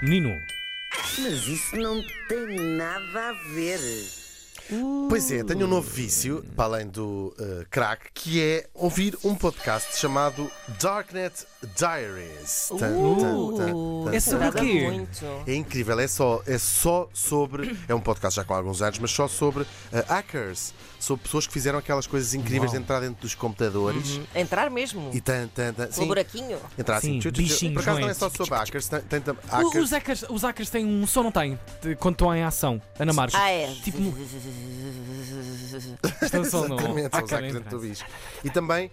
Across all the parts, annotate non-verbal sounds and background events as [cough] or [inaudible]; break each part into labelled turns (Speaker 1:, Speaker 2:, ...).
Speaker 1: Nino.
Speaker 2: Mas isso não tem nada a ver.
Speaker 3: Pois é, tenho um novo vício, para além do uh, crack, que é ouvir um podcast chamado Darknet Diaries. Tan, tan, tan, tan,
Speaker 1: É sobre o quê?
Speaker 3: É incrível, é só, é só sobre. É um podcast já com alguns anos, mas só sobre uh, hackers. Sobre pessoas que fizeram aquelas coisas incríveis de entrar dentro dos computadores
Speaker 4: Entrar mesmo.
Speaker 3: e tan, tan, tan. Sim,
Speaker 4: buraquinho.
Speaker 3: entrar assim.
Speaker 1: Sim,
Speaker 3: Por acaso
Speaker 1: não é?
Speaker 3: é só sobre hackers, tem, tem, hackers.
Speaker 1: Os hackers, os hackers têm um som, não têm? Quando estão em ação. Ana Marques.
Speaker 4: Ah, é.
Speaker 1: Tipo, é no
Speaker 3: Exatamente, são os
Speaker 1: hacker
Speaker 3: hackers dentro do. E também,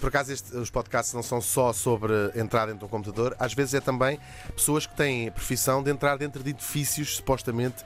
Speaker 3: por acaso, este- os podcasts não são só sobre entrar dentro de um computador, às vezes é também pessoas que têm a profissão de entrar dentro de edifícios, supostamente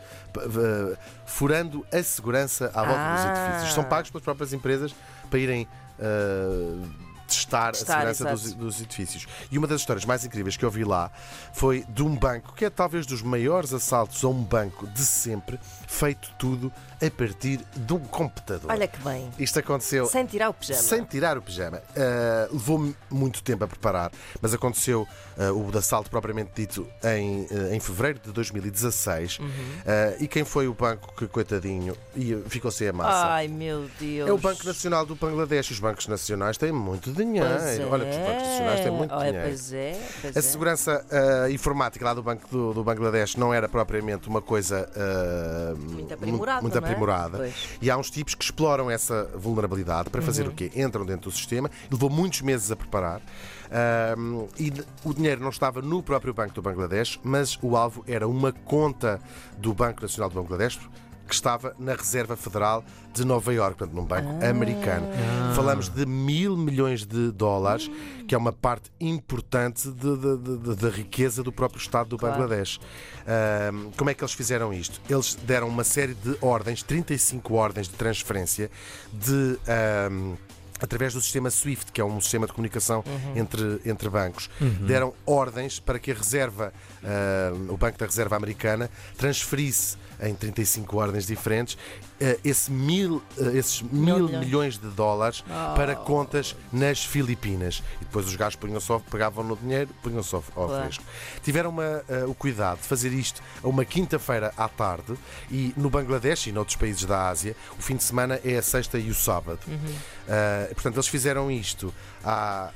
Speaker 3: furando a segurança à volta dos
Speaker 4: Ah.
Speaker 3: edifícios. São pagos pelas próprias empresas para irem. ah, testar,
Speaker 4: Testar,
Speaker 3: a segurança dos, dos edifícios. E uma das histórias mais incríveis que eu vi lá foi de um banco, que é talvez dos maiores assaltos a um banco de sempre, feito tudo a partir de um computador.
Speaker 4: Olha que bem.
Speaker 3: Isto aconteceu
Speaker 4: Sem tirar o pijama.
Speaker 3: sem tirar o pijama. Uh, Levou-me muito tempo a preparar, mas aconteceu uh, o assalto propriamente dito em, uh, em fevereiro de 2016.
Speaker 4: Uhum.
Speaker 3: Uh, e quem foi o banco que, coitadinho, ficou sem a massa?
Speaker 4: Ai, meu Deus.
Speaker 3: É o Banco Nacional do Bangladesh. Os bancos nacionais têm muito dinheiro.
Speaker 4: É.
Speaker 3: Olha que os bancos nacionais têm muito dinheiro.
Speaker 4: Pois é, pois
Speaker 3: A
Speaker 4: é.
Speaker 3: segurança uh, informática lá do Banco do, do Bangladesh não era propriamente uma coisa uh,
Speaker 4: Muito aprimorada,
Speaker 3: muito
Speaker 4: é?
Speaker 3: aprimorada.
Speaker 4: Pois.
Speaker 3: E há uns tipos que exploram essa vulnerabilidade para fazer
Speaker 4: Uhum.
Speaker 3: o quê? Entram dentro do sistema, levou muitos meses a preparar. um, e o dinheiro não estava no próprio Banco do Bangladesh, mas o alvo era uma conta do Banco Nacional do Bangladesh que estava na Reserva Federal de Nova Iorque, portanto, num banco
Speaker 4: Ah.
Speaker 3: americano. Falamos de mil milhões de dólares, que é uma parte importante da riqueza do próprio Estado do
Speaker 4: Claro.
Speaker 3: Bangladesh. Ahm, como é que eles fizeram isto? Eles deram uma série de ordens, 35 ordens de transferência de. ahm, Através do sistema SWIFT, que é um sistema de comunicação entre, entre bancos, deram ordens para que a reserva, ahm, o Banco da Reserva Americana, transferisse em 35 ordens diferentes esse mil, eh, esses mil
Speaker 4: milhões.
Speaker 3: milhões de dólares para contas nas Filipinas. E depois os gajos punham só, pegavam no dinheiro, punham só ao
Speaker 4: Claro.
Speaker 3: fresco. Tiveram uma, eh, o cuidado de fazer isto a uma quinta-feira à tarde e no Bangladesh e noutros países da Ásia, o fim de semana é a sexta e o sábado. Eh, portanto, eles fizeram isto à,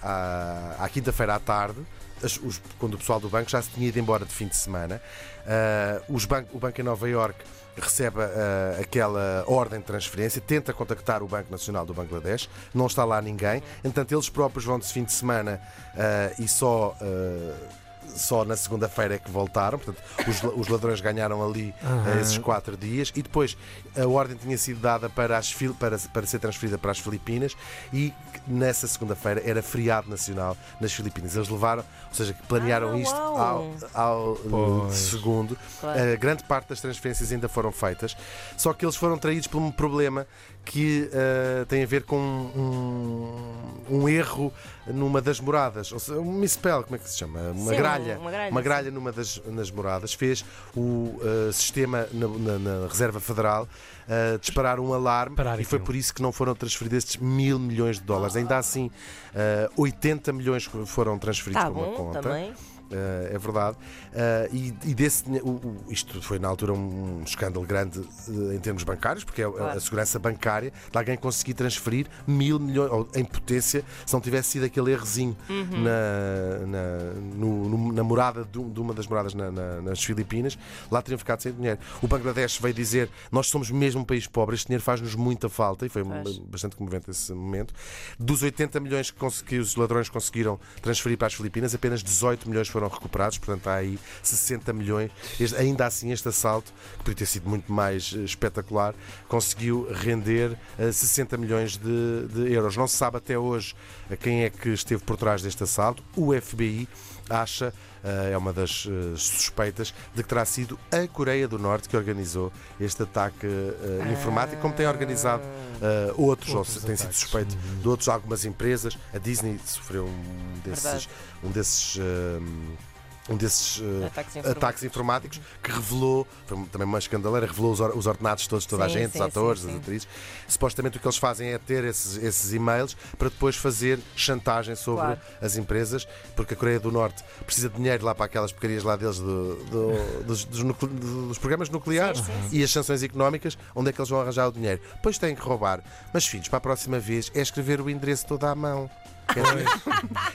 Speaker 3: à, à quinta-feira à tarde. As- os- quando o pessoal do banco já se tinha ido embora de fim de semana, Eh, os ban- o banco em Nova York recebe eh, aquela ordem de transferência, tenta contactar o Banco Nacional do Bangladesh, não está lá ninguém, entanto eles próprios vão de fim de semana eh, e só. Eh, só na segunda-feira é que voltaram, portanto, os, os ladrões ganharam ali eh, esses quatro dias e depois a ordem tinha sido dada para, as, para, para ser transferida para as Filipinas e nessa segunda-feira era feriado nacional nas Filipinas. Eles levaram, ou seja, que planearam
Speaker 4: Ah,
Speaker 3: isto ao,
Speaker 4: uau.
Speaker 3: ao eh, segundo.
Speaker 4: Claro.
Speaker 3: A grande parte das transferências ainda foram feitas, só que eles foram traídos por um problema que eh, tem a ver com um, um erro numa das moradas, ou seja, um misspell, como é que se chama? Uma
Speaker 4: Sim,
Speaker 3: gralha.
Speaker 4: uma gralha,
Speaker 3: Uma gralha numa das nas moradas fez o eh, sistema na, na- na Reserva Federal eh, disparar um alarme
Speaker 1: Parar
Speaker 3: e foi por isso que não foram transferidos estes mil milhões de dólares. Ainda assim, eh, 80 milhões foram transferidos
Speaker 4: Tá
Speaker 3: para uma
Speaker 4: bom,
Speaker 3: conta.
Speaker 4: também.
Speaker 3: Uh, é verdade. Uh, e, e desse isto foi na altura um, escândalo grande uh, em termos bancários, porque é a- a,
Speaker 4: Claro.
Speaker 3: segurança bancária de alguém conseguir transferir mil milhões ou, em potência se não tivesse sido aquele errozinho
Speaker 4: Uhum.
Speaker 3: na, na, no- no- na morada de, de uma das moradas na- na- nas Filipinas, lá teriam ficado sem dinheiro. O Bangladesh veio dizer: Nós somos mesmo um país pobre, este dinheiro faz-nos muita falta, e foi
Speaker 4: Faz.
Speaker 3: bastante comovente esse momento. Dos 80 milhões que, que os ladrões conseguiram transferir para as Filipinas, apenas 18 milhões foram recuperados, portanto há aí 60 milhões. Este- ainda assim, este assalto, que podia ter sido muito mais eh, espetacular, conseguiu render eh, 60 milhões de, de euros. Não se sabe até hoje eh, quem é que esteve por trás deste assalto. O FBI acha, eh, é uma das eh, suspeitas, de que terá sido a Coreia do Norte que organizou este ataque eh, informático, como tem organizado eh, outros, ou
Speaker 1: Outros
Speaker 3: se- tem sido suspeito de outros algumas empresas. A Disney sofreu um desses,
Speaker 4: Verdade.
Speaker 3: um desses um desses eh,
Speaker 4: Ataques
Speaker 3: ataques informáticos que revelou, foi também uma escandaleira, revelou os, or- os ordenados todos, toda a
Speaker 4: Sim,
Speaker 3: gente,
Speaker 4: sim,
Speaker 3: os atores,
Speaker 4: sim,
Speaker 3: as atrizes. Supostamente o que eles fazem é ter esses, esses e-mails para depois fazer chantagem sobre
Speaker 4: Claro.
Speaker 3: as empresas, porque a Coreia do Norte precisa de dinheiro lá para aquelas porcarias lá deles do- do- dos, dos nucle- dos programas nucleares e as sanções económicas, onde é que eles vão arranjar o dinheiro? Depois têm que roubar. Mas filhos, para a próxima vez é escrever o endereço todo à mão.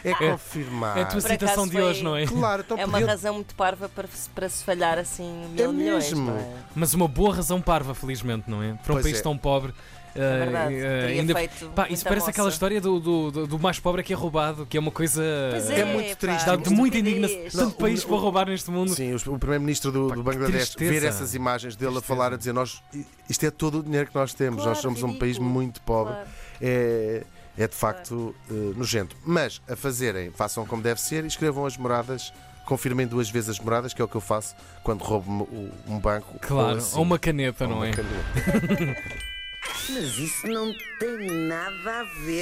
Speaker 3: É, é confirmar.
Speaker 1: É a tua
Speaker 4: Por
Speaker 1: citação de
Speaker 4: foi-
Speaker 1: hoje, não é?
Speaker 3: Claro, então
Speaker 4: É uma
Speaker 3: podiam-
Speaker 4: razão muito parva para, se- para se falhar assim mil
Speaker 3: É
Speaker 4: milhões.
Speaker 3: mesmo.
Speaker 4: não é?
Speaker 1: Mas uma boa razão parva, felizmente, não é? Para um
Speaker 3: Pois
Speaker 1: país
Speaker 3: é.
Speaker 1: tão pobre.
Speaker 4: É
Speaker 1: eh,
Speaker 4: verdade. Teria
Speaker 1: ainda-
Speaker 4: feito
Speaker 1: Pá, isso parece
Speaker 4: moça.
Speaker 1: aquela história do, do, do- mais pobre que é roubado, que é uma coisa.
Speaker 3: É
Speaker 4: é,
Speaker 3: muito
Speaker 4: pá,
Speaker 3: triste.
Speaker 1: Dá de muita indignação. Tanto país
Speaker 3: o-
Speaker 1: para roubar neste mundo.
Speaker 3: Sim, os- o primeiro-ministro do,
Speaker 1: Pá,
Speaker 3: do
Speaker 1: que
Speaker 3: Bangladesh
Speaker 1: tristeza.
Speaker 3: ver essas imagens dele a
Speaker 1: Tristeza.
Speaker 3: falar, a dizer: nós, isto é todo o dinheiro que nós temos,
Speaker 4: Claro,
Speaker 3: nós somos um país
Speaker 4: ridículo.
Speaker 3: muito pobre.
Speaker 4: Claro.
Speaker 3: É, é de facto eh, nojento. Mas a fazerem, façam como deve ser e escrevam as moradas. Confirmem duas vezes as moradas, que é o que eu faço quando roubo um, banco.
Speaker 1: Claro,
Speaker 3: assim,
Speaker 1: ou uma caneta,
Speaker 3: ou
Speaker 1: não
Speaker 3: uma
Speaker 1: é?
Speaker 3: caneta. [laughs] [laughs]
Speaker 2: Mas isso não tem nada a ver.